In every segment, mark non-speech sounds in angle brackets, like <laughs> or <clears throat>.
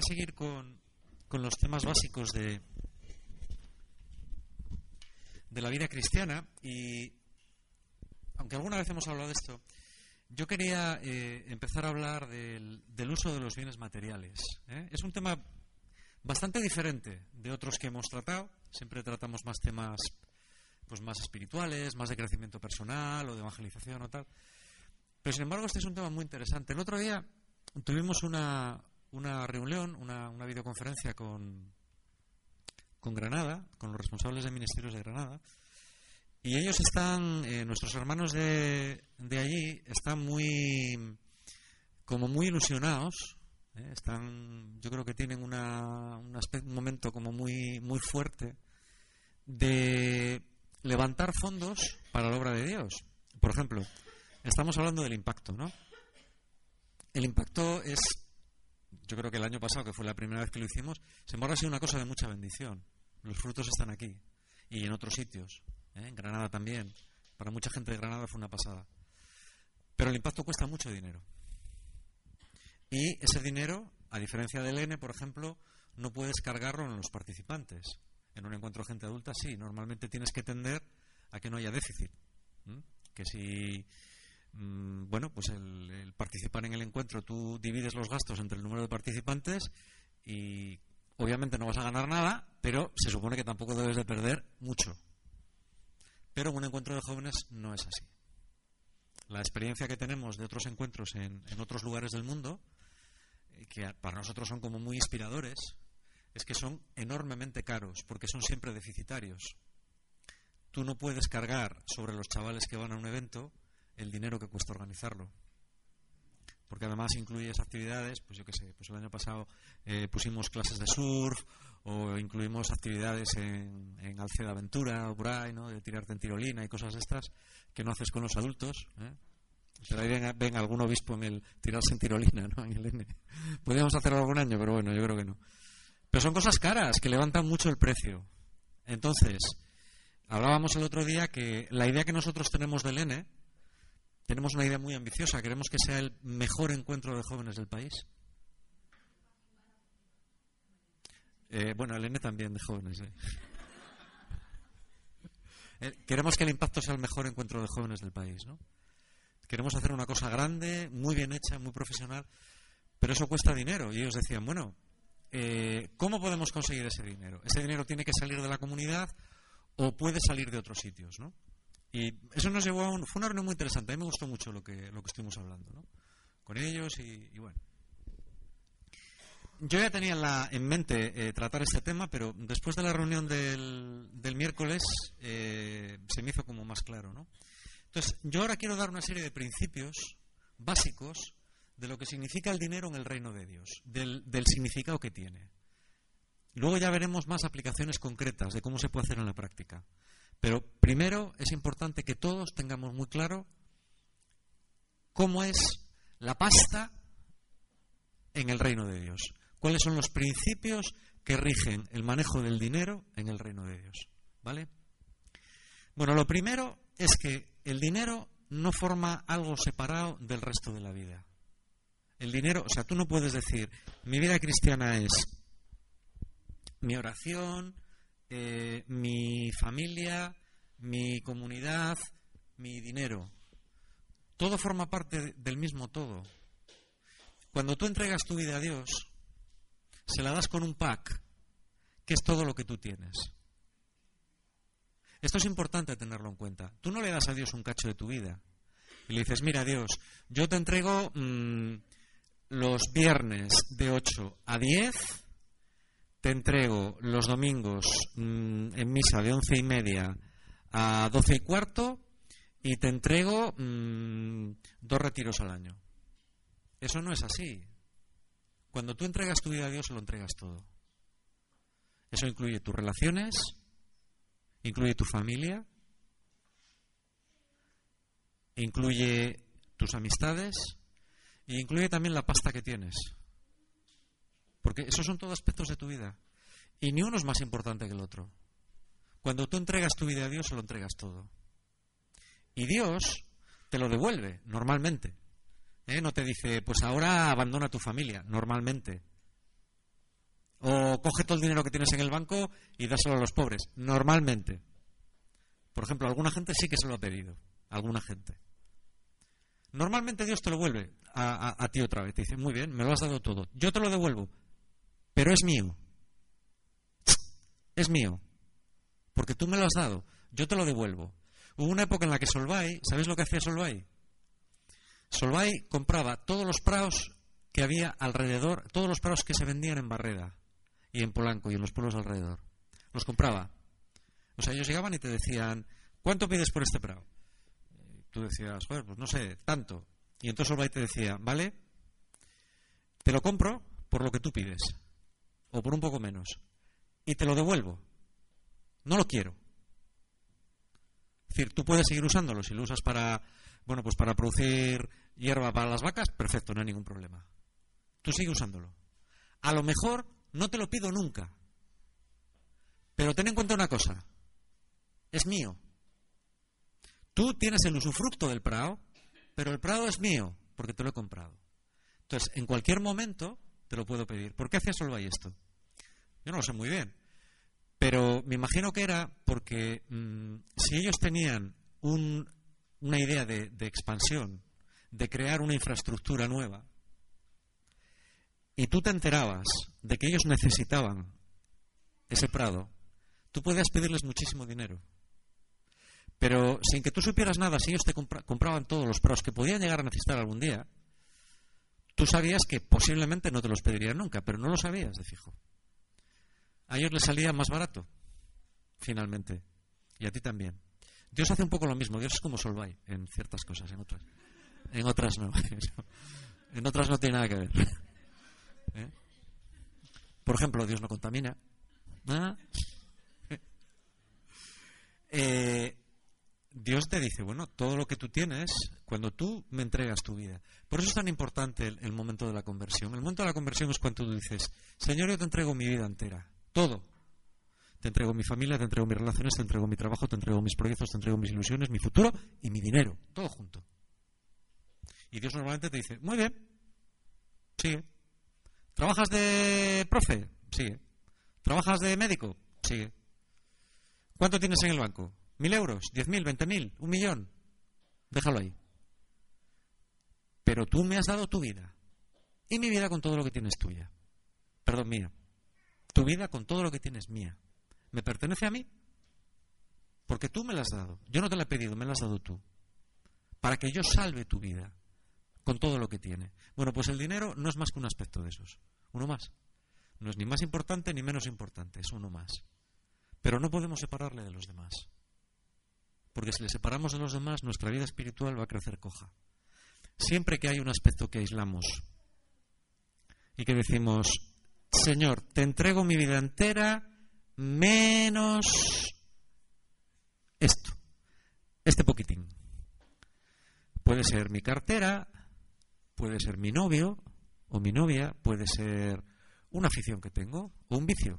Quería seguir con, con los temas básicos de, de la vida cristiana y aunque alguna vez hemos hablado de esto, yo quería eh, empezar a hablar del, del uso de los bienes materiales. ¿eh? Es un tema bastante diferente de otros que hemos tratado. Siempre tratamos más temas pues más espirituales, más de crecimiento personal o de evangelización o tal. Pero sin embargo, este es un tema muy interesante. El otro día tuvimos una, una reunión, una, una videoconferencia con, con Granada, con los responsables de ministerios de Granada, y ellos están, eh, nuestros hermanos de, de allí, están muy, como muy ilusionados. ¿eh? Están, yo creo que tienen una, un, aspe- un momento como muy, muy fuerte de levantar fondos para la obra de Dios. Por ejemplo, estamos hablando del impacto, ¿no? El impacto es, yo creo que el año pasado, que fue la primera vez que lo hicimos, sin embargo ha sido una cosa de mucha bendición. Los frutos están aquí y en otros sitios. ¿eh? En Granada también. Para mucha gente de Granada fue una pasada. Pero el impacto cuesta mucho dinero. Y ese dinero, a diferencia del N, por ejemplo, no puedes cargarlo en los participantes. En un encuentro de gente adulta sí, normalmente tienes que tender a que no haya déficit. Que si, bueno, pues el, el participar en el encuentro, tú divides los gastos entre el número de participantes y obviamente no vas a ganar nada, pero se supone que tampoco debes de perder mucho. Pero en un encuentro de jóvenes no es así. La experiencia que tenemos de otros encuentros en, en otros lugares del mundo, eh, que para nosotros son como muy inspiradores, es que son enormemente caros, porque son siempre deficitarios. Tú no puedes cargar sobre los chavales que van a un evento el dinero que cuesta organizarlo. Porque además incluyes actividades, pues yo qué sé, pues el año pasado eh, pusimos clases de surf o incluimos actividades en, en Alceda Aventura o por ahí, ¿no? De tirarte en tirolina y cosas estas que no haces con los adultos. ¿eh? Pero ahí ven, ven algún obispo en el tirarse en tirolina, ¿no? <laughs> En el N. Podríamos hacerlo algún año, pero bueno, yo creo que no. Pero son cosas caras que levantan mucho el precio. Entonces, hablábamos el otro día que la idea que nosotros tenemos del N, tenemos una idea muy ambiciosa. Queremos que sea el mejor encuentro de jóvenes del país. Eh, bueno, el N también de jóvenes. ¿eh? <laughs> Eh, queremos que el impacto sea el mejor encuentro de jóvenes del país, ¿no? Queremos hacer una cosa grande, muy bien hecha, muy profesional, pero eso cuesta dinero. Y ellos decían, bueno, ¿cómo podemos conseguir ese dinero? ¿Ese dinero tiene que salir de la comunidad o puede salir de otros sitios, ¿no? Y eso nos llevó a un, fue una reunión muy interesante. A mí me gustó mucho lo que, lo que estuvimos hablando, ¿no? Con ellos y, y bueno. Yo ya tenía en, la, en mente eh, tratar este tema, pero después de la reunión del, del miércoles eh, se me hizo como más claro, ¿no? Entonces, yo ahora quiero dar una serie de principios básicos de lo que significa el dinero en el reino de Dios, del, del significado que tiene. Luego ya veremos más aplicaciones concretas de cómo se puede hacer en la práctica. Pero primero es importante que todos tengamos muy claro cómo es la pasta en el reino de Dios. ¿Cuáles son los principios que rigen el manejo del dinero en el reino de Dios? ¿Vale? Bueno, lo primero es que el dinero no forma algo separado del resto de la vida. El dinero, o sea, tú no puedes decir, mi vida cristiana es mi oración, eh, mi familia, mi comunidad, mi dinero. Todo forma parte del mismo todo. Cuando tú entregas tu vida a Dios, se la das con un pack, que es todo lo que tú tienes. Esto es importante tenerlo en cuenta. Tú no le das a Dios un cacho de tu vida y le dices, mira Dios, yo te entrego mmm, los viernes de 8 a 10 te entrego los domingos mm, en misa de once y media a doce y cuarto y te entrego mm, dos retiros al año. Eso no es así. Cuando tú entregas tu vida a Dios, lo entregas todo. Eso incluye tus relaciones, incluye tu familia, incluye tus amistades e incluye también la pasta que tienes. Porque esos son todos aspectos de tu vida. Y ni uno es más importante que el otro. Cuando tú entregas tu vida a Dios, se lo entregas todo. Y Dios te lo devuelve, normalmente. ¿Eh? No te dice, pues ahora abandona tu familia, normalmente. O coge todo el dinero que tienes en el banco y dáselo a los pobres, normalmente. Por ejemplo, alguna gente sí que se lo ha pedido, alguna gente. Normalmente Dios te lo vuelve a, a ti otra vez. Te dice, muy bien, me lo has dado todo. Yo te lo devuelvo, pero es mío. Es mío. Porque tú me lo has dado, yo te lo devuelvo. Hubo una época en la que Solvay, ¿sabéis lo que hacía Solvay? Solvay compraba todos los praos que había alrededor, todos los praos que se vendían en Barreda y en Polanco y en los pueblos alrededor. Los compraba. O sea, ellos llegaban y te decían, ¿cuánto pides por este prao? tú decías, pues no sé, tanto. Y entonces Solvay te decía, ¿vale? Te lo compro por lo que tú pides o por un poco menos, y te lo devuelvo. No lo quiero. Es decir, tú puedes seguir usándolo. Si lo usas para, bueno, pues para producir hierba para las vacas, perfecto, no hay ningún problema. Tú sigue usándolo. A lo mejor no te lo pido nunca. Pero ten en cuenta una cosa. Es mío. Tú tienes el usufructo del prado, pero el prado es mío, porque te lo he comprado. Entonces, en cualquier momento, te lo puedo pedir. ¿Por qué hacía Solvay esto? Yo no lo sé muy bien. Pero me imagino que era porque mm, si ellos tenían una idea de, de expansión, de crear una infraestructura nueva, y tú te enterabas de que ellos necesitaban ese prado, tú podías pedirles muchísimo dinero. Pero sin que tú supieras nada, si ellos te compraban todos los prados que podían llegar a necesitar algún día, Tú sabías que posiblemente no te los pedirían nunca, pero no lo sabías de fijo. A ellos les salía más barato, finalmente. Y a ti también. Dios hace un poco lo mismo. Dios es como Solvay en ciertas cosas, en otras. En otras no. <laughs> en otras no tiene nada que ver. <laughs> ¿Eh? Por ejemplo, Dios no contamina. ¿Ah? <laughs> Eh, Dios te dice, bueno, todo lo que tú tienes, cuando tú me entregas tu vida. Por eso es tan importante el, momento de la conversión. El momento de la conversión es cuando tú dices, Señor, yo te entrego mi vida entera, todo. Te entrego mi familia, te entrego mis relaciones, te entrego mi trabajo, te entrego mis proyectos, te entrego mis ilusiones, mi futuro y mi dinero, todo junto. Y Dios normalmente te dice, muy bien, sigue. ¿Trabajas de profe? Sigue. ¿Trabajas de médico? Sigue. ¿Cuánto tienes en el banco? ¿Mil euros? ¿Diez mil? ¿Veinte mil? ¿Un millón? Déjalo ahí. Pero tú me has dado tu vida. Y mi vida con todo lo que tienes tuya. Perdón, mía. Tu vida con todo lo que tienes mía. ¿Me pertenece a mí? Porque tú me la has dado. Yo no te la he pedido, me la has dado tú. Para que yo salve tu vida con todo lo que tiene. Bueno, pues el dinero no es más que un aspecto de esos. Uno más. No es ni más importante ni menos importante, es uno más. Pero no podemos separarle de los demás. Porque si le separamos de los demás, nuestra vida espiritual va a crecer coja. Siempre que hay un aspecto que aislamos y que decimos, Señor, te entrego mi vida entera menos esto, este poquitín. Puede ser mi cartera, puede ser mi novio o mi novia, puede ser una afición que tengo o un vicio.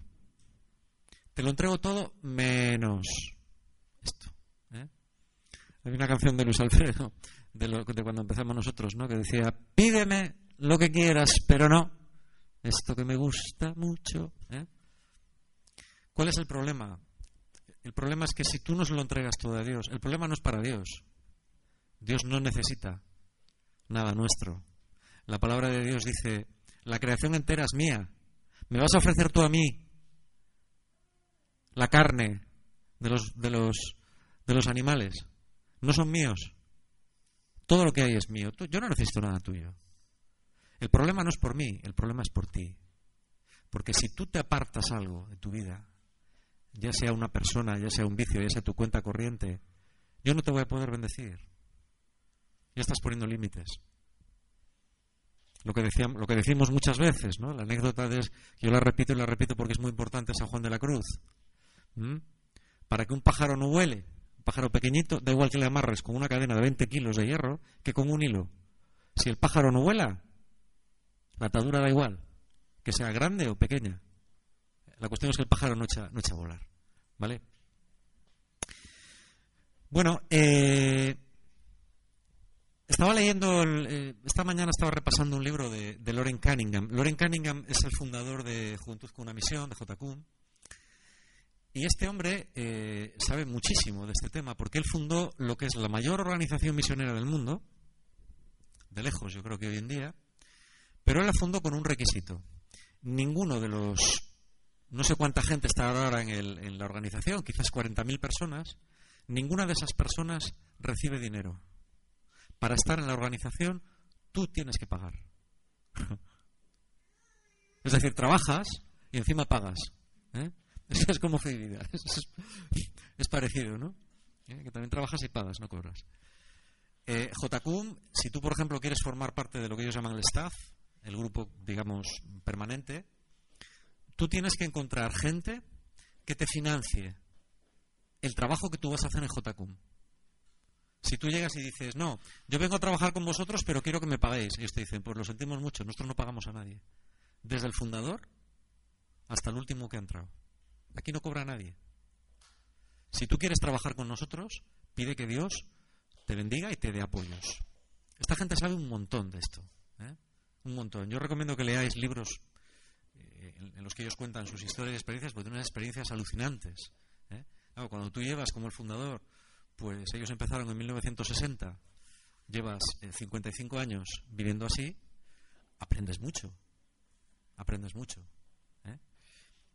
Te lo entrego todo menos esto. Hay una canción de Luis Alfredo, de, cuando empezamos nosotros, ¿no? que decía, pídeme lo que quieras, pero no esto que me gusta mucho. ¿eh? ¿Cuál es el problema? El problema es que si tú no se lo entregas todo a Dios, el problema no es para Dios. Dios no necesita nada nuestro. La palabra de Dios dice, la creación entera es mía. ¿Me vas a ofrecer tú a mí la carne de los, de los de los animales. No son míos. Todo lo que hay es mío. Yo no necesito nada tuyo. El problema no es por mí, el problema es por ti. Porque si tú te apartas algo de tu vida, ya sea una persona, ya sea un vicio, ya sea tu cuenta corriente, yo no te voy a poder bendecir. Ya estás poniendo límites. Lo que, decíamos, lo que decimos muchas veces, ¿no? La anécdota de, yo la repito y la repito porque es muy importante San Juan de la Cruz. Para que un pájaro no vuele, un pájaro pequeñito, da igual que le amarres con una cadena de 20 kilos de hierro que con un hilo. Si el pájaro no vuela, la atadura da igual, que sea grande o pequeña. La cuestión es que el pájaro no echa, no echa a volar. ¿Vale? Bueno, eh, estaba leyendo, eh, esta mañana estaba repasando un libro de, Loren Cunningham. Loren Cunningham es el fundador de Juventud con una Misión, de JQ. Y este hombre eh, sabe muchísimo de este tema, porque él fundó lo que es la mayor organización misionera del mundo, de lejos yo creo que hoy en día, pero él la fundó con un requisito. Ninguno de los, no sé cuánta gente está ahora en, en la organización, quizás 40.000 personas, ninguna de esas personas recibe dinero. Para estar en la organización, tú tienes que pagar. <laughs> es decir, trabajas y encima pagas. ¿eh? Es como fidelidad. <laughs> Es, parecido, ¿no? ¿Eh? Que también trabajas y pagas, no cobras. Eh, si tú, por ejemplo, quieres formar parte de lo que ellos llaman el staff, el grupo, digamos, permanente, tú tienes que encontrar gente que te financie el trabajo que tú vas a hacer en JCUM. Si tú llegas y dices, no, yo vengo a trabajar con vosotros, pero quiero que me paguéis, ellos te dicen, pues lo sentimos mucho, nosotros no pagamos a nadie. Desde el fundador hasta el último que ha entrado. Aquí no cobra nadie. Si tú quieres trabajar con nosotros, pide que Dios te bendiga y te dé apoyos. Esta gente sabe un montón de esto. ¿eh? Un montón. Yo recomiendo que leáis libros eh, en los que ellos cuentan sus historias y experiencias, porque tienen unas experiencias alucinantes. ¿eh? cuando tú llevas como el fundador, pues ellos empezaron en 1960, llevas 55 años viviendo así, aprendes mucho. Aprendes mucho.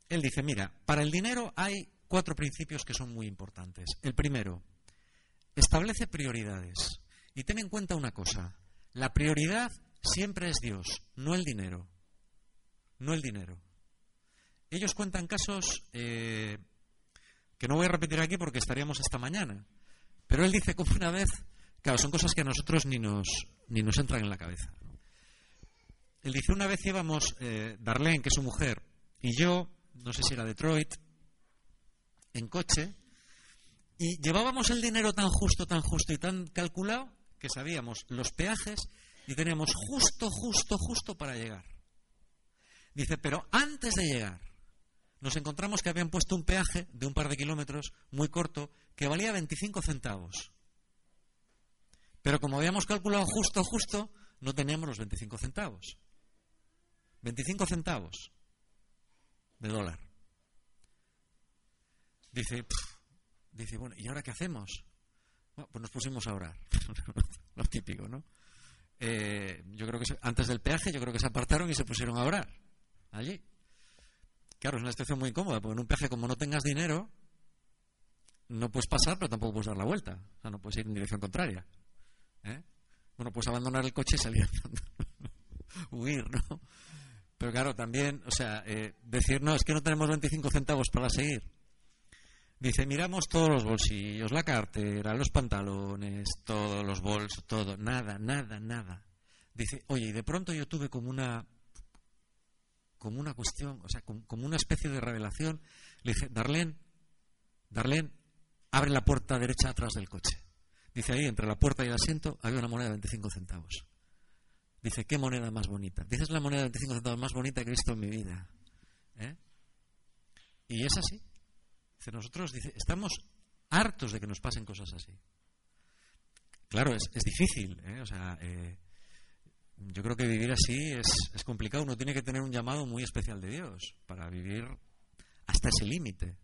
Él dice, mira, para el dinero hay cuatro principios que son muy importantes. El primero, establece prioridades. Y ten en cuenta una cosa, la prioridad siempre es Dios, no el dinero. No el dinero. Ellos cuentan casos eh, que no voy a repetir aquí porque estaríamos esta mañana. Pero él dice como una vez, claro, son cosas que a nosotros ni nos, ni nos entran en la cabeza. Él dice, una vez íbamos, eh, Darlene, que es su mujer, y yo no sé si era Detroit, en coche, y llevábamos el dinero tan justo, tan justo y tan calculado que sabíamos los peajes y teníamos justo, justo, justo para llegar. Dice, pero antes de llegar, nos encontramos que habían puesto un peaje de un par de kilómetros muy corto que valía 25 centavos. Pero como habíamos calculado justo, justo, no teníamos los 25 centavos. 25 centavos de dólar. Dice, dice, bueno, ¿y ahora qué hacemos? Pues nos pusimos a orar. <laughs> Lo típico, ¿no? Eh, yo creo que antes del peaje, yo creo que se apartaron y se pusieron a orar. Allí. Claro, es una situación muy incómoda, porque en un peaje, como no tengas dinero, no puedes pasar, pero tampoco puedes dar la vuelta. O sea, no puedes ir en dirección contraria. ¿eh? Bueno, puedes abandonar el coche y salir <laughs> Huir, ¿no? Pero claro, también, o sea, eh, decir, no, es que no tenemos 25 centavos para seguir. Dice, miramos todos los bolsillos, la cartera, los pantalones, todos los bolsos, todo, nada, nada, nada. Dice, oye, y de pronto yo tuve como una, como una cuestión, o sea, como, una especie de revelación. Le dije, Darlene, Darlene, abre la puerta derecha atrás del coche. Dice, ahí, entre la puerta y el asiento, había una moneda de 25 centavos. Dice, ¿qué moneda más bonita? Dice, es la moneda de 25 centavos más bonita que he visto en mi vida. ¿eh? Y es así. Dice, nosotros estamos hartos de que nos pasen cosas así. Claro, es, difícil. ¿eh? O sea, eh, yo creo que vivir así es, es, complicado. Uno tiene que tener un llamado muy especial de Dios para vivir hasta ese límite.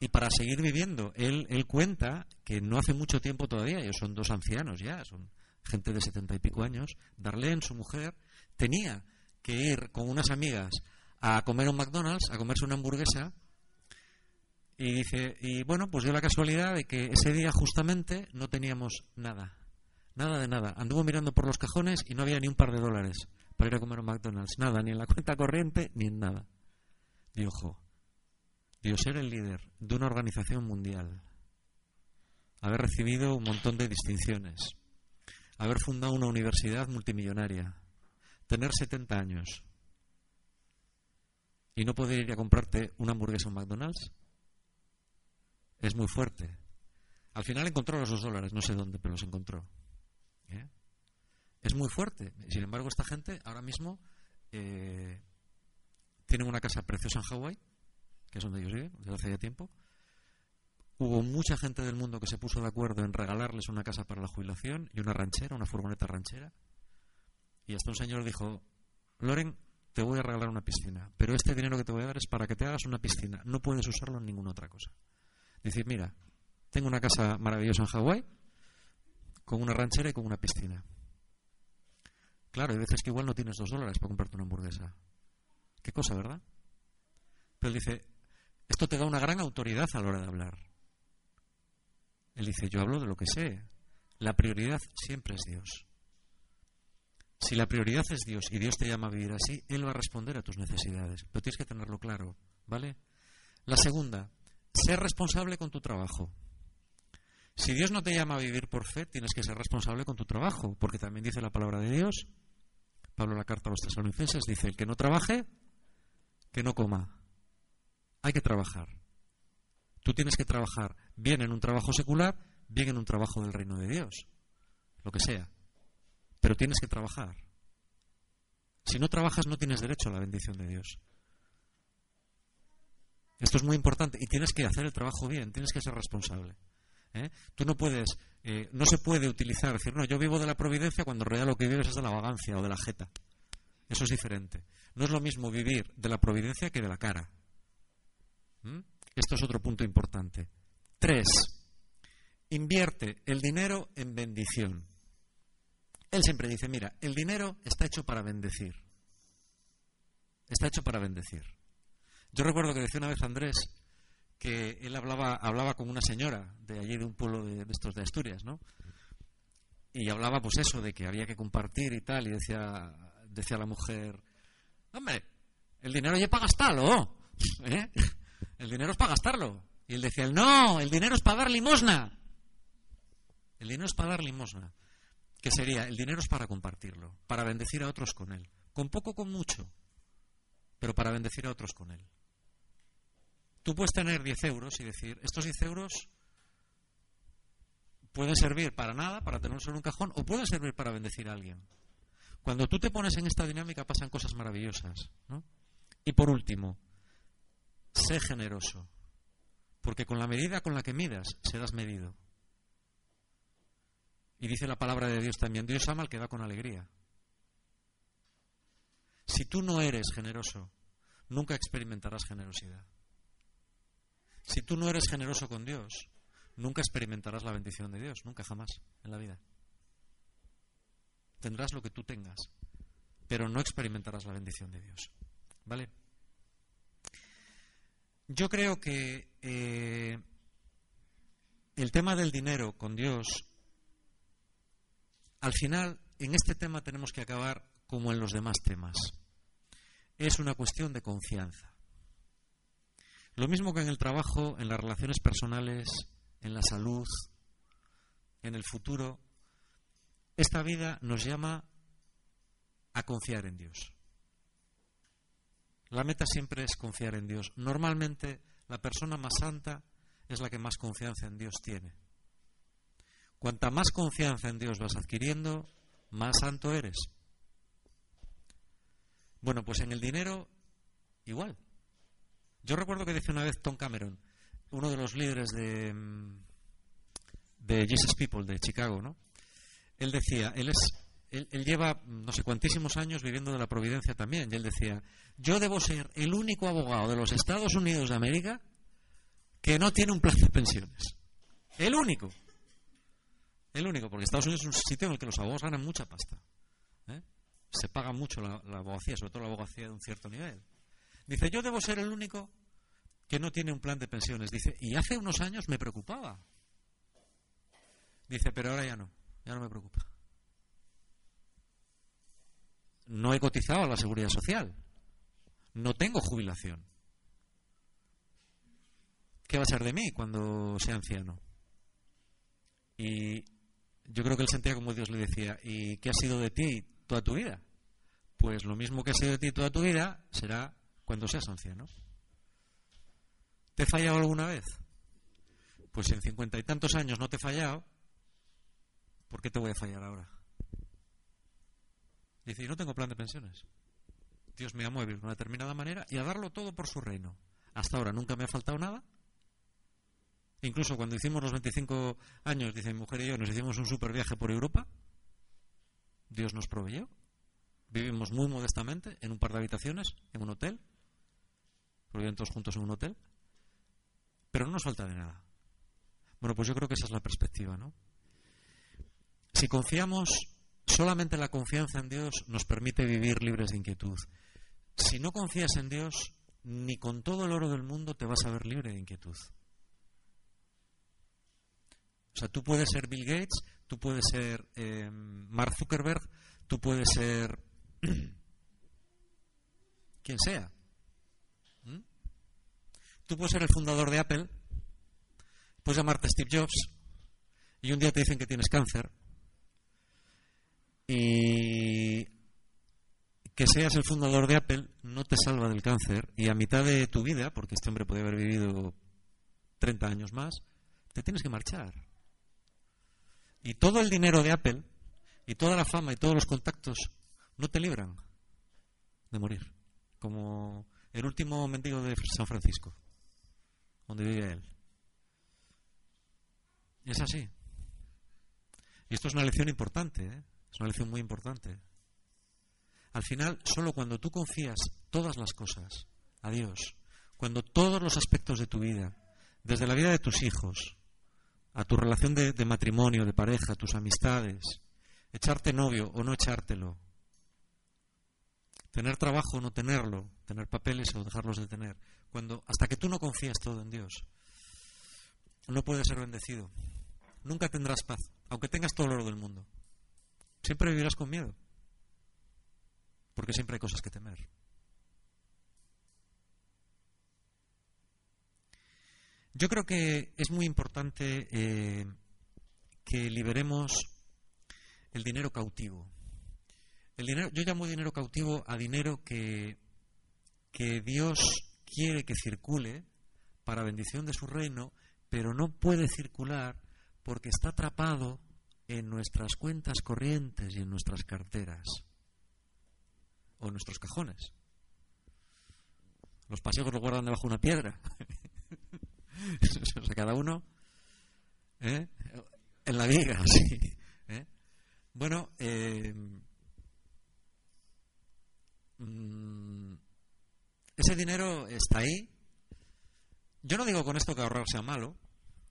Y para seguir viviendo, él, él cuenta que no hace mucho tiempo todavía, ellos son dos ancianos ya, son gente de setenta y pico años, Darlene, su mujer, tenía que ir con unas amigas a comer un McDonald's, a comerse una hamburguesa, y dice, y bueno, pues dio la casualidad de que ese día justamente no teníamos nada, nada de nada. Anduvo mirando por los cajones y no había ni un par de dólares para ir a comer a McDonald's. Nada, ni en la cuenta corriente, ni en nada. Y ojo, Dios ser el líder de una organización mundial, haber recibido un montón de distinciones, haber fundado una universidad multimillonaria, tener 70 años y no poder ir a comprarte una hamburguesa en McDonald's, es muy fuerte. Al final encontró los dos dólares, no sé dónde, pero los encontró. ¿Eh? Es muy fuerte. Sin embargo, esta gente ahora mismo eh, tiene una casa preciosa en Hawái, que es donde ellos viven, desde hace ya tiempo. Hubo mucha gente del mundo que se puso de acuerdo en regalarles una casa para la jubilación y una ranchera, una furgoneta ranchera. Y hasta un señor dijo, Loren, te voy a regalar una piscina, pero este dinero que te voy a dar es para que te hagas una piscina, no puedes usarlo en ninguna otra cosa. Decir, mira, tengo una casa maravillosa en Hawái, con una ranchera y con una piscina. Claro, hay veces que igual no tienes dos dólares para comprarte una hamburguesa. Qué cosa, ¿verdad? Pero él dice, esto te da una gran autoridad a la hora de hablar. Él dice, yo hablo de lo que sé. La prioridad siempre es Dios. Si la prioridad es Dios y Dios te llama a vivir así, Él va a responder a tus necesidades. Pero tienes que tenerlo claro, ¿vale? La segunda, ser responsable con tu trabajo. Si Dios no te llama a vivir por fe, tienes que ser responsable con tu trabajo, porque también dice la palabra de Dios. Pablo la carta a los tesalonicenses dice, el que no trabaje, que no coma. Hay que trabajar. Tú tienes que trabajar bien en un trabajo secular, bien en un trabajo del reino de Dios, lo que sea. Pero tienes que trabajar. Si no trabajas no tienes derecho a la bendición de Dios. Esto es muy importante y tienes que hacer el trabajo bien, tienes que ser responsable. ¿eh? Tú no puedes, eh, no se puede utilizar, decir, no, yo vivo de la providencia cuando en realidad lo que vives es de la vagancia o de la jeta. Eso es diferente. No es lo mismo vivir de la providencia que de la cara. Esto es otro punto importante. Tres, invierte el dinero en bendición. Él siempre dice, mira, el dinero está hecho para bendecir. Está hecho para bendecir. Yo recuerdo que decía una vez Andrés que él hablaba, hablaba con una señora de allí de un pueblo de, estos de Asturias, ¿no? Y hablaba pues eso, de que había que compartir y tal, y decía, decía la mujer, hombre, el dinero ya para gastarlo, <laughs> ¿eh? El dinero es para gastarlo. Y él decía, no, el dinero es para dar limosna. El dinero es para dar limosna. ¿Qué sería? El dinero es para compartirlo, para bendecir a otros con él. Con poco, con mucho, pero para bendecir a otros con él. Tú puedes tener 10 euros y decir, estos 10 euros pueden servir para nada, para tenerlos en un cajón, o pueden servir para bendecir a alguien. Cuando tú te pones en esta dinámica pasan cosas maravillosas. Y por último, sé generoso, porque con la medida con la que midas serás medido. Y dice la palabra de Dios también, Dios ama al que da con alegría. Si tú no eres generoso, nunca experimentarás generosidad. Si tú no eres generoso con Dios, nunca experimentarás la bendición de Dios, nunca jamás en la vida. Tendrás lo que tú tengas, pero no experimentarás la bendición de Dios. ¿Vale? Yo creo que eh, el tema del dinero con Dios, al final, en este tema tenemos que acabar como en los demás temas. Es una cuestión de confianza. Lo mismo que en el trabajo, en las relaciones personales, en la salud, en el futuro, esta vida nos llama a confiar en Dios. La meta siempre es confiar en Dios. Normalmente la persona más santa es la que más confianza en Dios tiene. Cuanta más confianza en Dios vas adquiriendo, más santo eres. Bueno, pues en el dinero igual. Yo recuerdo que decía una vez Tom Cameron, uno de los líderes de, mm, de Jesus People de Chicago, ¿no? Él decía, él es él, lleva no sé cuantísimos años viviendo de la providencia también, y él decía, yo debo ser el único abogado de los Estados Unidos de América que no tiene un plan de pensiones. El único. El único, porque Estados Unidos es un sitio en el que los abogados ganan mucha pasta. ¿eh? Se paga mucho la abogacía, sobre todo la abogacía de un cierto nivel. Dice, yo debo ser el único que no tiene un plan de pensiones. Dice, y hace unos años me preocupaba. Dice, pero ahora ya no, ya no me preocupa. No he cotizado a la seguridad social, no tengo jubilación. ¿Qué va a ser de mí cuando sea anciano? Y yo creo que él sentía como Dios le decía, ¿y qué ha sido de ti toda tu vida? Pues lo mismo que ha sido de ti toda tu vida será cuando seas anciano. ¿Te he fallado alguna vez? Pues en cincuenta y tantos años no te he fallado, ¿por qué te voy a fallar ahora? Dice, y no tengo plan de pensiones. Dios me ha movido de una determinada manera y a darlo todo por su reino. Hasta ahora nunca me ha faltado nada. Incluso cuando hicimos los 25 años, dice mi mujer y yo, nos hicimos un super viaje por Europa. Dios nos proveyó. Vivimos muy modestamente en un par de habitaciones, en un hotel. Vivían todos juntos en un hotel. Pero no nos falta de nada. Bueno, pues yo creo que esa es la perspectiva, ¿no? Si confiamos, solamente la confianza en Dios nos permite vivir libres de inquietud. Si no confías en Dios, ni con todo el oro del mundo te vas a ver libre de inquietud. O sea, tú puedes ser Bill Gates, tú puedes ser eh, Mark Zuckerberg, tú puedes ser <clears throat> quien sea. ¿Mm? Tú puedes ser el fundador de Apple, puedes llamarte Steve Jobs y un día te dicen que tienes cáncer y que seas el fundador de Apple no te salva del cáncer y a mitad de tu vida, porque este hombre puede haber vivido 30 años más, te tienes que marchar. Y todo el dinero de Apple y toda la fama y todos los contactos no te libran de morir. Como el último mendigo de San Francisco, donde vivía él. Es así. Y esto es una lección importante, ¿eh? Es una lección muy importante. Al final, solo cuando tú confías todas las cosas a Dios, cuando todos los aspectos de tu vida, desde la vida de tus hijos, a tu relación de, matrimonio, de pareja, tus amistades, echarte novio o no echártelo, tener trabajo o no tenerlo, tener papeles o dejarlos de tener, cuando hasta que tú no confías todo en Dios, no puedes ser bendecido. Nunca tendrás paz, aunque tengas todo el oro del mundo. Siempre vivirás con miedo, porque siempre hay cosas que temer. Yo creo que es muy importante eh, que liberemos el dinero cautivo. El dinero, yo llamo dinero cautivo a dinero que, que Dios quiere que circule para bendición de su reino, pero no puede circular porque está atrapado en nuestras cuentas corrientes y en nuestras carteras o en nuestros cajones. Los paseos lo guardan debajo de una piedra. <laughs> o cada uno ¿eh? en la viga, <laughs> sí. ¿eh? Bueno, eh, mm, ese dinero está ahí. Yo no digo con esto que ahorrar sea malo.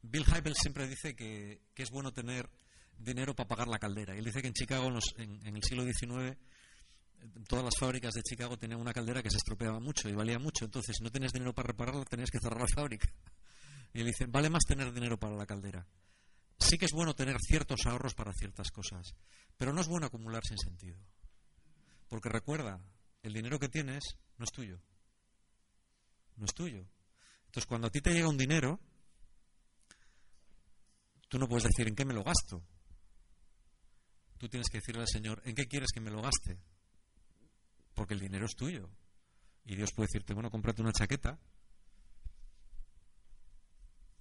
Bill Hybel siempre dice que, es bueno tener dinero para pagar la caldera. Y él dice que en Chicago, en, el siglo XIX, todas las fábricas de Chicago tenían una caldera que se estropeaba mucho y valía mucho. Entonces, si no tenías dinero para repararla, tenías que cerrar la fábrica. <laughs> Y él dice, vale más tener dinero para la caldera. Sí que es bueno tener ciertos ahorros para ciertas cosas, pero no es bueno acumular sin sentido. Porque recuerda, el dinero que tienes no es tuyo. No es tuyo. Entonces, cuando a ti te llega un dinero, tú no puedes decir en qué me lo gasto. Tú tienes que decirle al Señor, ¿en qué quieres que me lo gaste? Porque el dinero es tuyo. Y Dios puede decirte, bueno, cómprate una chaqueta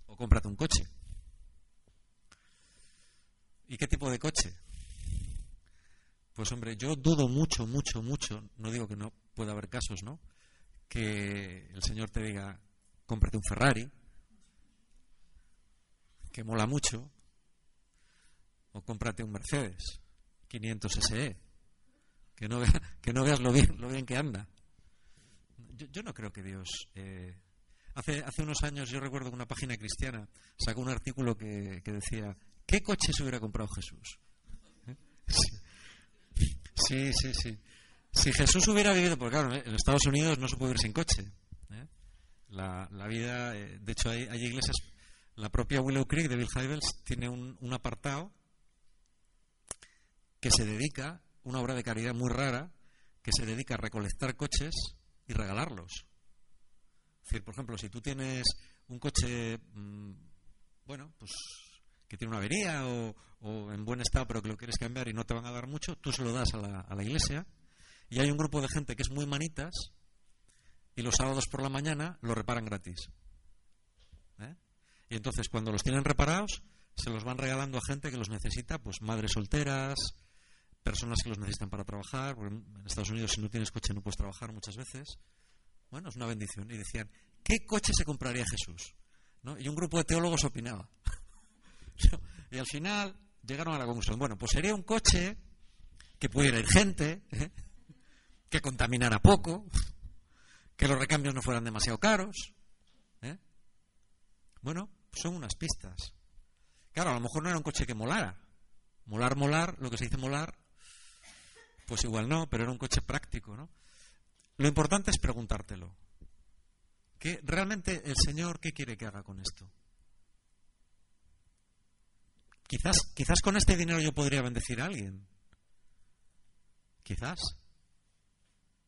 o cómprate un coche. ¿Y qué tipo de coche? Pues hombre, yo dudo mucho, mucho, mucho, no digo que no pueda haber casos, ¿no? Que el Señor te diga, cómprate un Ferrari, que mola mucho, o cómprate un Mercedes 500 SE, que no, <laughs> que no veas lo bien, lo bien que anda. Yo, no creo que Dios eh, Hace, hace unos años yo recuerdo que una página cristiana sacó un artículo que, decía, ¿qué coche se hubiera comprado Jesús? Sí, sí, sí. Si Jesús hubiera vivido, porque claro, en Estados Unidos no se puede vivir sin coche. ¿eh? La, vida, eh, de hecho hay, iglesias, la propia Willow Creek de Bill Hybels tiene un apartado que se dedica, una obra de caridad muy rara, que se dedica a recolectar coches y regalarlos. Por ejemplo, si tú tienes un coche, mm, bueno, pues que tiene una avería o, en buen estado pero que lo quieres cambiar y no te van a dar mucho, tú se lo das a la, a la iglesia y hay un grupo de gente que es muy manitas y los sábados por la mañana lo reparan gratis. ¿Eh? Y entonces cuando los tienen reparados se los van regalando a gente que los necesita, pues madres solteras, personas que los necesitan para trabajar, en Estados Unidos si no tienes coche no puedes trabajar muchas veces. Bueno, es una bendición. Y decían, ¿qué coche se compraría Jesús? Y un grupo de teólogos opinaba. <laughs> y al final llegaron a la conclusión, bueno, pues sería un coche que pudiera ir gente, ¿eh? que contaminara poco, que los recambios no fueran demasiado caros. ¿eh? Bueno, son unas pistas. Claro, a lo mejor no era un coche que molara. Molar, molar, lo que se dice molar, pues igual no, pero era un coche práctico, ¿no? Lo importante es preguntártelo. ¿Qué, ¿Realmente el Señor qué quiere que haga con esto? Quizás, quizás con este dinero yo podría bendecir a alguien. Quizás.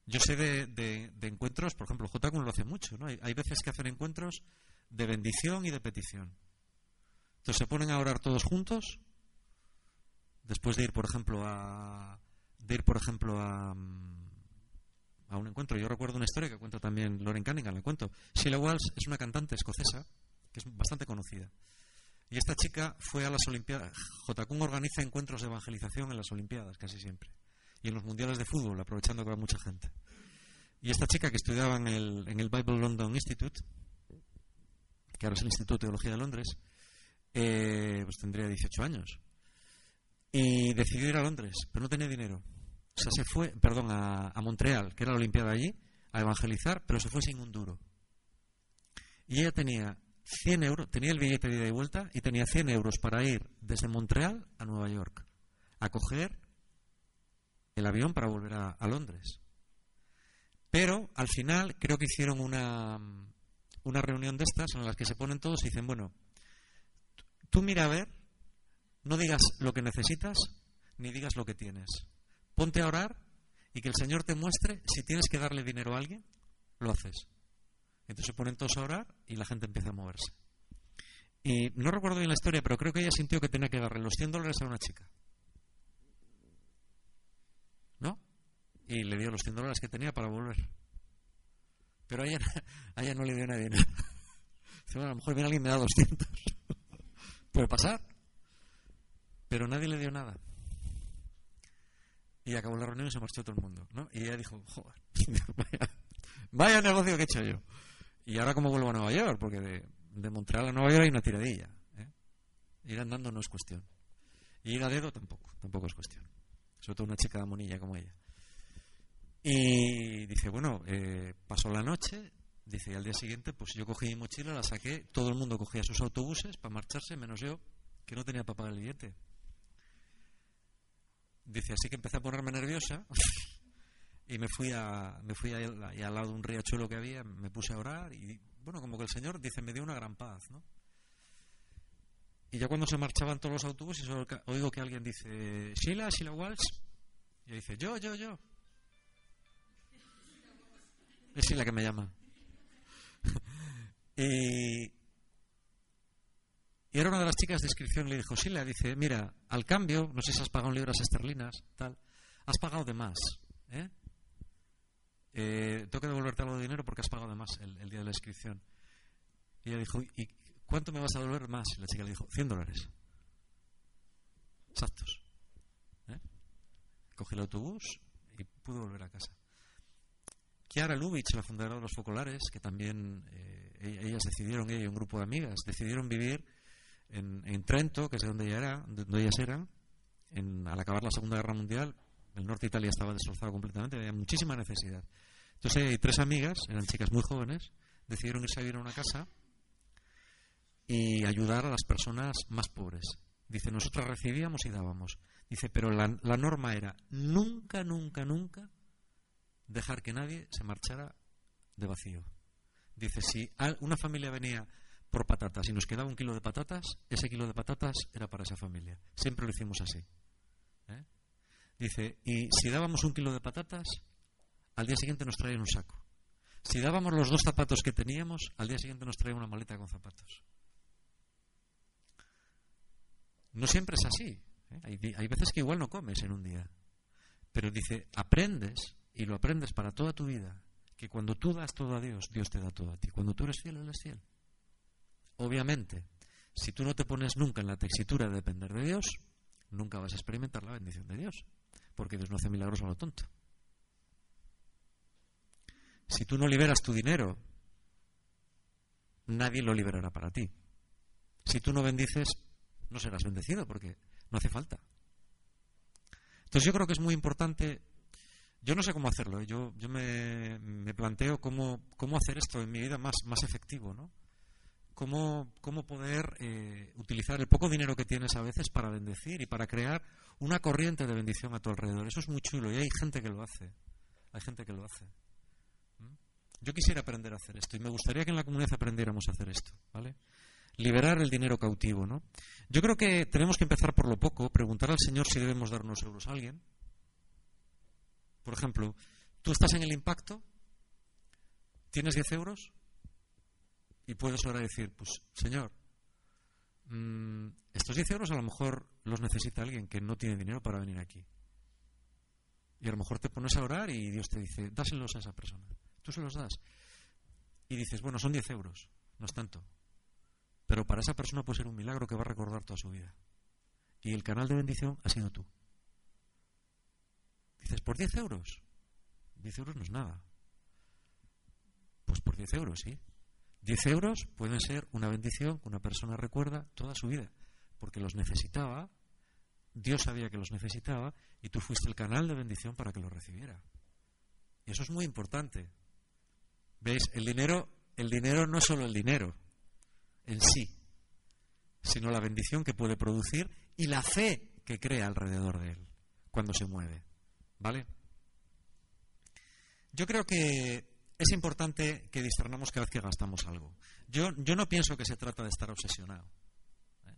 Yo sé de, encuentros, por ejemplo, J. lo hace mucho, ¿no? Hay, veces que hacen encuentros de bendición y de petición. Entonces se ponen a orar todos juntos, después de ir, por ejemplo, a, de ir, por ejemplo, a, a un encuentro. Yo recuerdo una historia que cuenta también Lauren Cunningham, le cuento. Sheila Walsh es una cantante escocesa que es bastante conocida. Y esta chica fue a las Olimpiadas. J. organiza encuentros de evangelización en las Olimpiadas, casi siempre y en los mundiales de fútbol, aprovechando que va mucha gente. Y esta chica que estudiaba en el Bible London Institute, que ahora es el Instituto de Teología de Londres, eh, pues tendría 18 años. Y decidió ir a Londres, pero no tenía dinero. O sea, se fue, perdón, a, a Montreal, que era la Olimpiada allí, a evangelizar, pero se fue sin un duro. Y ella tenía 100 euros, tenía el billete de ida y vuelta y tenía 100 euros para ir desde Montreal a Nueva York, a coger el avión para volver a, Londres. Pero al final creo que hicieron una, una reunión de estas en las que se ponen todos y dicen, bueno, tú mira a ver, no digas lo que necesitas ni digas lo que tienes. Ponte a orar y que el Señor te muestre si tienes que darle dinero a alguien, lo haces. Entonces se ponen todos a orar y la gente empieza a moverse. Y no recuerdo bien la historia, pero creo que ella sintió que tenía que darle los 100 dólares a una chica. y le dio los 100 dólares que tenía para volver. Pero a ella, <laughs> no le dio nadie nada. <laughs> a lo mejor viene alguien me da 200. Puede pasar. Pero nadie le dio nada. Y acabó la reunión y se marchó todo el mundo. ¿no? Y ella dijo, joder, <laughs> vaya, negocio que he hecho yo. Y ahora cómo vuelvo a Nueva York, porque de, Montreal a Nueva York hay una tiradilla. ¿eh? Ir andando no es cuestión. Y ir a dedo tampoco, tampoco es cuestión. Sobre todo una chica de monilla como ella. Y dice, bueno, eh, pasó la noche, dice, y al día siguiente, pues yo cogí mi mochila, la saqué, todo el mundo cogía sus autobuses para marcharse, menos yo, que no tenía para pagar el billete. Dice, así que empecé a ponerme nerviosa <laughs> y me fui a me fui al lado de un riachuelo que había, me puse a orar y, bueno, como que el Señor, dice, me dio una gran paz, ¿no? Y ya cuando se marchaban todos los autobuses, oigo que alguien dice, Sheila, Sheila Walsh. Y dice, yo, yo, yo. Es la que me llama. <laughs> y, era una de las chicas de inscripción le dijo, Sila, dice, mira, al cambio, no sé si has pagado en libras esterlinas, tal, has pagado de más. ¿eh? Eh, tengo que devolverte algo de dinero porque has pagado de más el, día de la inscripción. Y ella dijo, ¿y cuánto me vas a devolver más? Y la chica le dijo, 100 dólares. Exactos. ¿eh? Cogí el autobús y pude volver a casa. Chiara Lubitsch, la fundadora de los Focolares, que también eh, e-, ellas decidieron, ella y un grupo de amigas, decidieron vivir en, Trento, que es donde, ella era, donde ellas eran, al acabar la Segunda Guerra Mundial, el norte de Italia estaba destrozado completamente, había muchísima necesidad. Entonces, tres amigas, eran chicas muy jóvenes, decidieron irse a vivir a una casa y ayudar a las personas más pobres. Dice, nosotros recibíamos y dábamos. Dice, pero la norma era nunca, nunca, nunca dejar que nadie se marchara de vacío. Dice, si una familia venía por patatas y nos quedaba un kilo de patatas, ese kilo de patatas era para esa familia. Siempre lo hicimos así. ¿eh? Dice, y si dábamos un kilo de patatas, al día siguiente nos traían un saco. Si dábamos los dos zapatos que teníamos, al día siguiente nos traían una maleta con zapatos. No siempre es así. ¿eh? Hay, hay veces que igual no comes en un día. Pero dice, aprendes y lo aprendes para toda tu vida, que cuando tú das todo a Dios, Dios te da todo a ti. Cuando tú eres fiel, Él es fiel. Obviamente, si tú no te pones nunca en la textura de depender de Dios, nunca vas a experimentar la bendición de Dios, porque Dios no hace milagros a lo tonto. Si tú no liberas tu dinero, nadie lo liberará para ti. Si tú no bendices, no serás bendecido, porque no hace falta. Entonces yo creo que es muy importante, yo no sé cómo hacerlo, ¿eh? yo, yo me, planteo cómo, cómo hacer esto en mi vida más, más efectivo, ¿no? Cómo, cómo poder eh, utilizar el poco dinero que tienes a veces para bendecir y para crear una corriente de bendición a tu alrededor. Eso es muy chulo y hay gente que lo hace. Hay gente que lo hace. Yo quisiera aprender a hacer esto y me gustaría que en la comunidad aprendiéramos a hacer esto, ¿vale? liberar el dinero cautivo, ¿no? Yo creo que tenemos que empezar por lo poco, preguntar al Señor si debemos dar unos euros a alguien. Por ejemplo, tú estás en el impacto, tienes 10 euros y puedes ahora decir, pues Señor, mm, estos 10 euros a lo mejor los necesita alguien que no tiene dinero para venir aquí. Y a lo mejor te pones a orar y Dios te dice, dáselos a esa persona. Tú se los das. Y dices, bueno, son 10 euros, no es tanto. Pero para esa persona puede ser un milagro que va a recordar toda su vida. Y el canal de bendición ha sido tú. Dices, ¿por 10 euros? 10 euros no es nada. Pues por 10 euros, sí. 10 euros pueden ser una bendición que una persona recuerda toda su vida, porque los necesitaba, Dios sabía que los necesitaba y tú fuiste el canal de bendición para que los recibiera. Y eso es muy importante. ¿Veis? El dinero, el dinero no es solo el dinero en sí, sino la bendición que puede producir y la fe que crea alrededor de él cuando se mueve. ¿Vale? Yo creo que es importante que discernamos cada vez que gastamos algo. Yo, yo no pienso que se trata de estar obsesionado. ¿eh?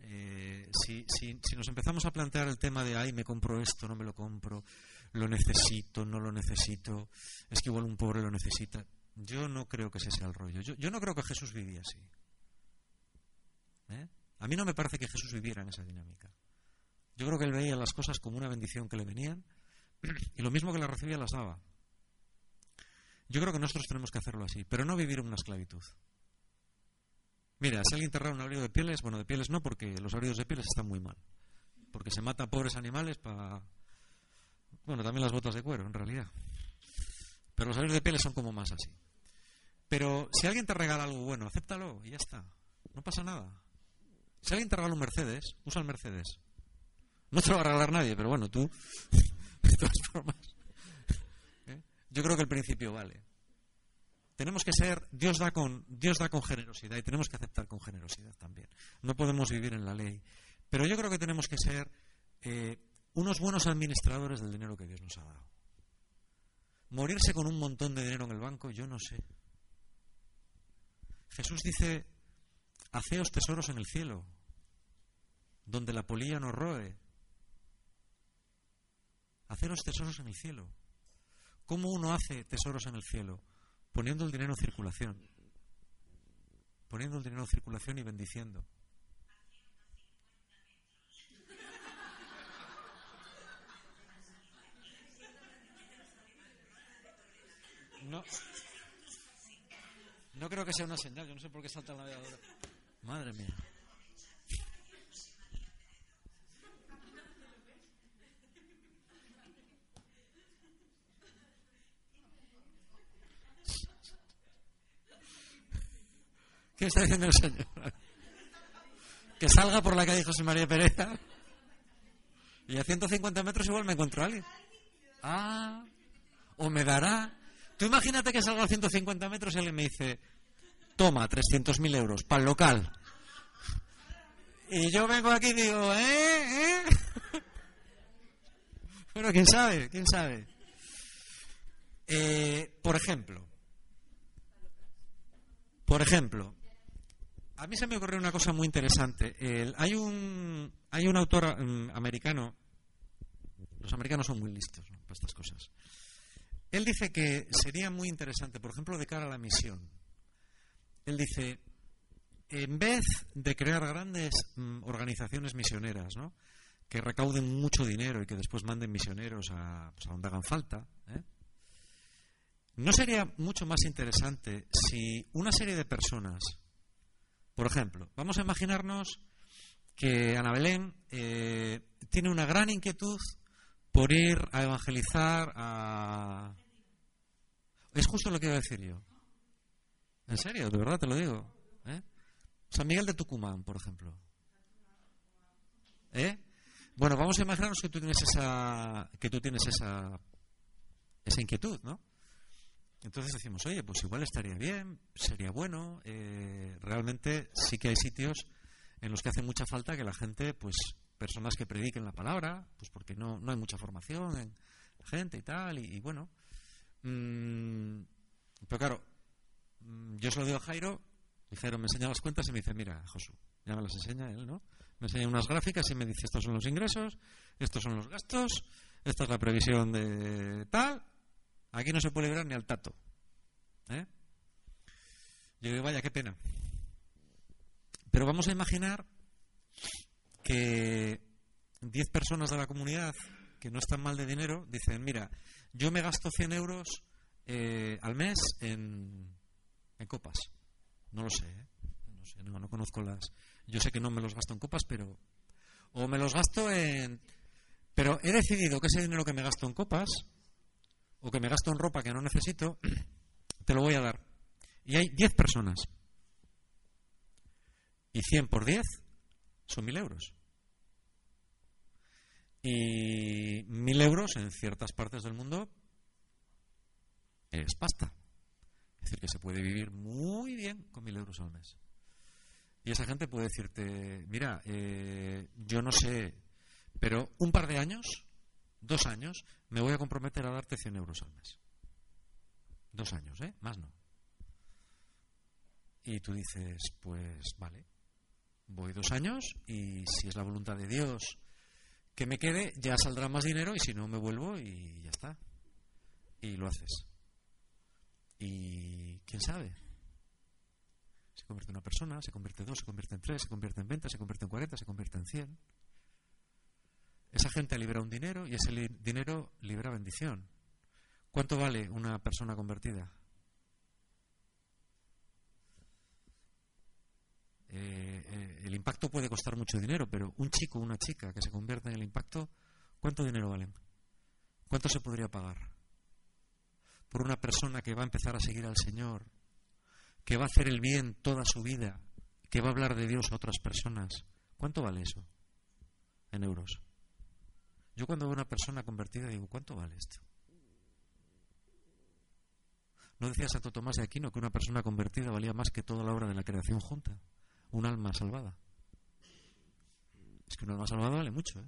Eh, si, si, si, nos empezamos a plantear el tema de, ay, me compro esto, no me lo compro, lo necesito, no lo necesito, es que igual un pobre lo necesita, yo no creo que ese sea el rollo. Yo, no creo que Jesús vivía así. ¿Eh? A mí no me parece que Jesús viviera en esa dinámica. Yo creo que él veía las cosas como una bendición que le venían <clears throat> y lo mismo que las recibía las daba. Yo creo que nosotros tenemos que hacerlo así, pero no vivir en una esclavitud. Mira, si alguien enterrar un abrigo de pieles, bueno, de pieles no, porque los abrigos de pieles están muy mal. Porque se matan pobres animales para. Bueno, también las botas de cuero, en realidad. Pero los abrigos de pieles son como más así. Pero si alguien te regala algo bueno, acéptalo y ya está. No pasa nada. Si alguien te regala un Mercedes, usa el Mercedes. No te lo va a regalar nadie, pero bueno, tú, <laughs> de todas formas. ¿eh? Yo creo que el principio vale. Tenemos que ser, Dios da, con, Dios da con generosidad y tenemos que aceptar con generosidad también. No podemos vivir en la ley. Pero yo creo que tenemos que ser eh, unos buenos administradores del dinero que Dios nos ha dado. Morirse con un montón de dinero en el banco, yo no sé. Jesús dice, haceos tesoros en el cielo, donde la polilla no roe. Haceros tesoros en el cielo. ¿Cómo uno hace tesoros en el cielo? Poniendo el dinero en circulación. Poniendo el dinero en circulación y bendiciendo. No. No creo que sea una señal, yo no sé por qué salta el navegador. Madre mía. ¿Qué está diciendo el señor? Que salga por la calle José María Pereza y a 150 metros igual me encuentro a alguien. Ah, o me dará Tú imagínate que salga a 150 metros y alguien me dice, toma 300.000 euros para el local. Y yo vengo aquí y digo, ¿eh? ¿eh? <laughs> bueno, quién sabe, quién sabe. Eh, por ejemplo, por ejemplo, a mí se me ocurrió una cosa muy interesante. hay un autor mm, americano Los americanos son muy listos para estas cosas. Él dice que sería muy interesante, por ejemplo, de cara a la misión. Él dice, en vez de crear grandes mm, organizaciones misioneras, ¿no? que recauden mucho dinero y que después manden misioneros a, pues, donde hagan falta, ¿eh? ¿no sería mucho más interesante si una serie de personas, por ejemplo, vamos a imaginarnos que Ana Belén eh, tiene una gran inquietud por ir a evangelizar a... Es justo lo que iba a decir yo. En serio, de verdad te lo digo. ¿eh? San Miguel de Tucumán, por ejemplo. ¿Eh? Bueno, vamos a imaginarnos que tú tienes esa, que tú tienes esa, esa inquietud, ¿no? Entonces decimos, oye, pues igual estaría bien, sería bueno. Eh, realmente sí que hay sitios en los que hace mucha falta que la gente, pues personas que prediquen la palabra, pues porque no, no hay mucha formación en la gente y tal, y, bueno. Mm, pero claro, mm, yo se lo digo a Jairo, y Jairo me enseña las cuentas y me dice, mira, Josu, ya me las enseña él, ¿no? Me enseña unas gráficas y me dice, estos son los ingresos, estos son los gastos, esta es la previsión de tal, aquí no se puede librar ni al tato. ¿eh? Yo digo, vaya, qué pena. Pero vamos a imaginar que 10 personas de la comunidad que no están mal de dinero dicen, mira, yo me gasto 100 euros eh, al mes en, copas. No lo sé, ¿eh? no sé, no conozco las... Yo sé que no me los gasto en copas, pero... O me los gasto en... Pero he decidido que ese dinero que me gasto en copas, o que me gasto en ropa que no necesito, <clears throat> te lo voy a dar. Y hay 10 personas. Y 100 por 10 son 1.000 euros. Y 1.000 euros en ciertas partes del mundo es pasta. Es decir, que se puede vivir muy bien con 1.000 euros al mes. Y esa gente puede decirte, mira, eh, yo no sé, pero un par de años, dos años, me voy a comprometer a darte 100 euros al mes. Dos años, ¿eh? Más no. Y tú dices, pues vale, voy dos años y si es la voluntad de Dios que me quede, ya saldrá más dinero y si no me vuelvo y ya está. Y lo haces. Y quién sabe. Se convierte en una persona, se convierte en dos, se convierte en tres, se convierte en 20, se convierte en 40, se convierte en 100. Esa gente libera un dinero y ese dinero libera bendición. ¿Cuánto vale una persona convertida? Eh, eh, el impacto puede costar mucho dinero, pero un chico o una chica que se convierta en el impacto, ¿cuánto dinero valen? ¿Cuánto se podría pagar? Por una persona que va a empezar a seguir al Señor, que va a hacer el bien toda su vida, que va a hablar de Dios a otras personas. ¿Cuánto vale eso? En euros. Yo cuando veo una persona convertida digo, ¿cuánto vale esto? ¿No decía Santo Tomás de Aquino que una persona convertida valía más que toda la obra de la creación junta? un alma salvada. Es que un alma salvada vale mucho. ¿eh?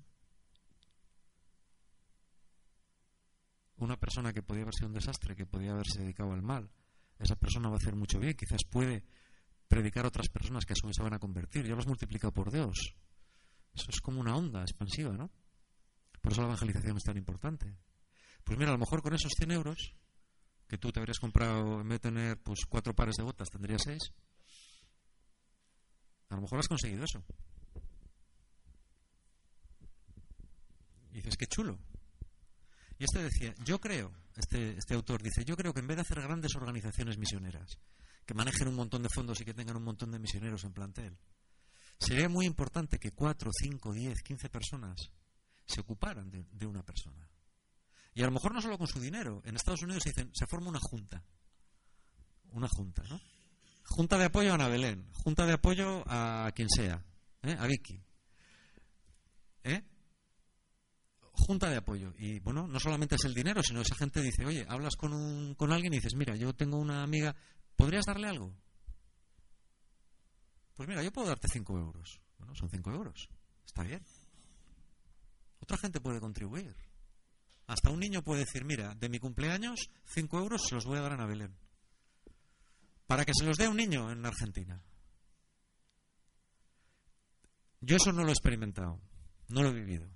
Una persona que podía haber sido un desastre, que podía haberse dedicado al mal, esa persona va a hacer mucho bien. Quizás puede predicar a otras personas que a su vez se van a convertir. Ya lo has multiplicado por Dios. Eso es como una onda expansiva, ¿no? Por eso la evangelización es tan importante. Pues mira, a lo mejor con esos 100 euros que tú te habrías comprado, en vez de tener pues cuatro pares de botas, tendrías seis a lo mejor has conseguido eso. Dices, qué chulo. Y este decía, yo creo, este, este autor dice, yo creo que en vez de hacer grandes organizaciones misioneras, que manejen un montón de fondos y que tengan un montón de misioneros en plantel, sería muy importante que cuatro, cinco, diez, quince personas se ocuparan de, una persona. Y a lo mejor no solo con su dinero. En Estados Unidos se dicen, se forma una junta. Una junta, ¿no? Junta de apoyo a Ana Belén, junta de apoyo a quien sea, ¿eh? a Vicky. ¿Eh? Junta de apoyo. Y bueno, no solamente es el dinero, sino esa gente dice, oye, hablas con, un, con alguien y dices, mira, yo tengo una amiga, ¿podrías darle algo? Pues mira, yo puedo darte 5 euros. Bueno, son 5 euros. Está bien. Otra gente puede contribuir. Hasta un niño puede decir, mira, de mi cumpleaños, 5 euros se los voy a dar a Ana Belén para que se los dé a un niño en Argentina. Yo eso no lo he experimentado, no lo he vivido.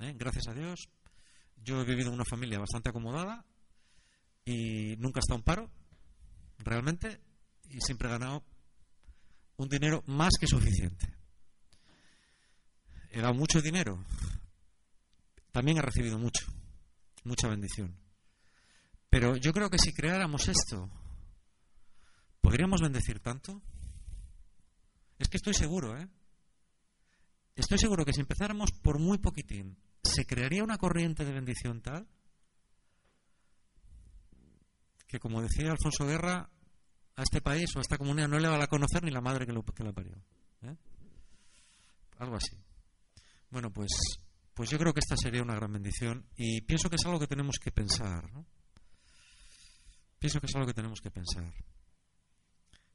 ¿eh? Gracias a Dios, Yo he vivido en una familia bastante acomodada y nunca he estado en paro, realmente, y siempre he ganado un dinero más que suficiente. He dado mucho dinero, también he recibido mucho, mucha bendición. Pero yo creo que si creáramos esto, ¿podríamos bendecir tanto? Es que estoy seguro, ¿eh? Estoy seguro que si empezáramos por muy poquitín, se crearía una corriente de bendición tal que, como decía Alfonso Guerra, a este país o a esta comunidad no le va a conocer ni la madre que, lo, la parió. ¿eh? Algo así. Bueno, pues, pues yo creo que esta sería una gran bendición y pienso que es algo que tenemos que pensar. ¿no? Pienso que es algo que tenemos que pensar.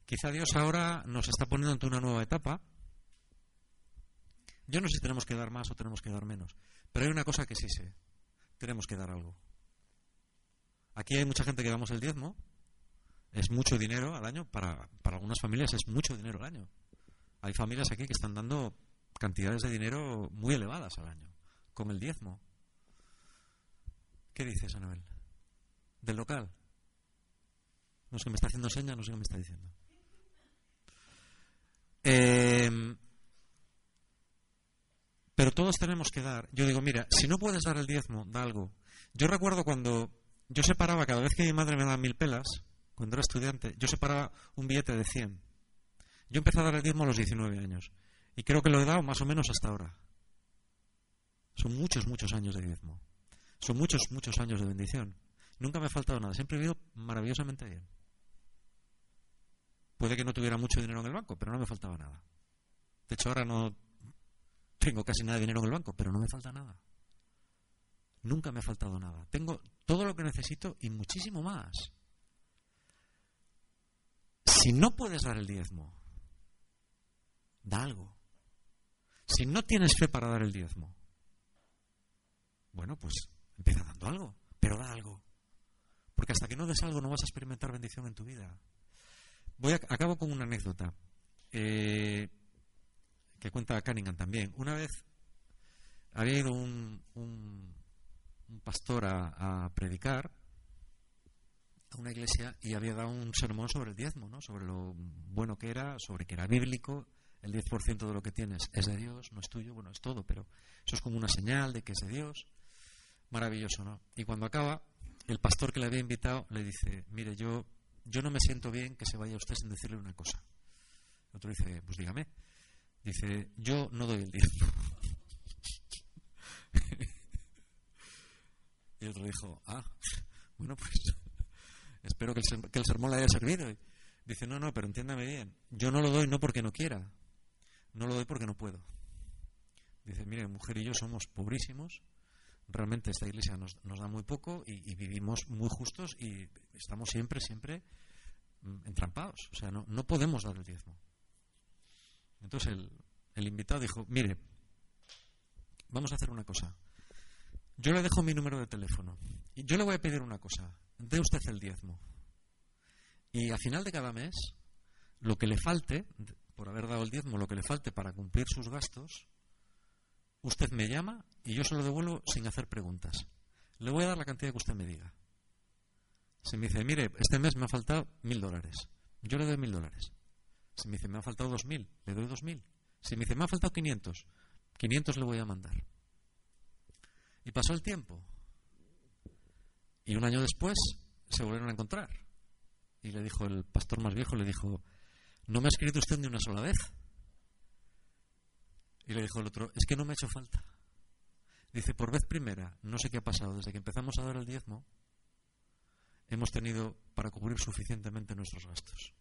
Quizá Dios ahora nos está poniendo ante una nueva etapa. Yo no sé si tenemos que dar más o tenemos que dar menos, pero hay una cosa que sí sé. Tenemos que dar algo. Aquí hay mucha gente que damos el diezmo. Es mucho dinero al año. Para, para algunas familias es mucho dinero al año. Hay familias aquí que están dando cantidades de dinero muy elevadas al año con el diezmo. ¿Qué dices, Anabel? ¿Del local? No sé qué me está haciendo señas, no sé qué me está diciendo. Em, pero todos tenemos que dar. Yo digo, mira, si no puedes dar el diezmo, da algo. Yo recuerdo cuando yo separaba, cada vez que mi madre me daba mil pelas, cuando era estudiante, yo separaba un billete de 100. Yo empecé a dar el diezmo a los 19 años. Y creo que lo he dado más o menos hasta ahora. Son muchos, muchos años de diezmo. Son muchos, muchos años de bendición. Nunca me ha faltado nada. Siempre he vivido maravillosamente bien. Puede que no tuviera mucho dinero en el banco, pero no me faltaba nada. De hecho, ahora no tengo casi nada de dinero en el banco, pero no me falta nada. Nunca me ha faltado nada. Tengo todo lo que necesito y muchísimo más. Si no puedes dar el diezmo, da algo. Si no tienes fe para dar el diezmo, bueno, pues empieza dando algo, pero da algo. Porque hasta que no des algo no vas a experimentar bendición en tu vida. Voy a, acabo con una anécdota eh, que cuenta Cunningham también. Una vez había ido un, un, pastor a, predicar a una iglesia y había dado un sermón sobre el diezmo, ¿no? sobre lo bueno que era, sobre que era bíblico, el 10% de lo que tienes es de Dios, no es tuyo, bueno, es todo, pero eso es como una señal de que es de Dios. Maravilloso, ¿no? Y cuando acaba, el pastor que le había invitado le dice, mire, yo yo no me siento bien que se vaya usted sin decirle una cosa. El otro dice, pues dígame. Dice, yo no doy el diezmo. <laughs> y el otro dijo, ah, bueno, pues espero que el, que el sermón le haya servido. dice, no, no, pero entiéndame bien. Yo no lo doy no porque no quiera, no lo doy porque no puedo. Dice, mire, mujer y yo somos pobrísimos, realmente esta iglesia nos, da muy poco y, vivimos muy justos y estamos siempre, siempre mm, entrampados. O sea, no, no podemos dar el diezmo. Entonces el, el invitado dijo, mire, vamos a hacer una cosa. Yo le dejo mi número de teléfono y yo le voy a pedir una cosa. Dé usted el diezmo. Y a final de cada mes, lo que le falte, por haber dado el diezmo, lo que le falte para cumplir sus gastos, Usted me llama y yo se lo devuelvo sin hacer preguntas. Le voy a dar la cantidad que usted me diga. Si me dice, mire, este mes me ha faltado mil dólares, yo le doy mil dólares. Si me dice, me ha faltado dos mil, le doy dos mil. Si me dice, me ha faltado quinientos, quinientos le voy a mandar. Y pasó el tiempo. Y un año después se volvieron a encontrar. Y le dijo el pastor más viejo, le dijo, ¿no me ha escrito usted ni una sola vez? Y le dijo el otro, es que no me ha hecho falta. Dice, por vez primera, no sé qué ha pasado, desde que empezamos a dar el diezmo, hemos tenido para cubrir suficientemente nuestros gastos.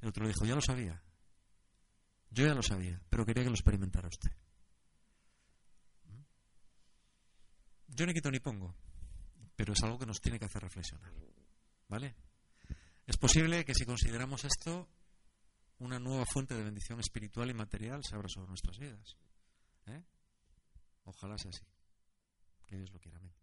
El otro le dijo, ya lo sabía. Yo ya lo sabía, pero quería que lo experimentara usted. Yo ni quito ni pongo, pero es algo que nos tiene que hacer reflexionar. ¿Vale? Es posible que si consideramos esto, una nueva fuente de bendición espiritual y material se abra sobre nuestras vidas. ¿Eh? Ojalá sea así. Que Dios lo quiera. Amén.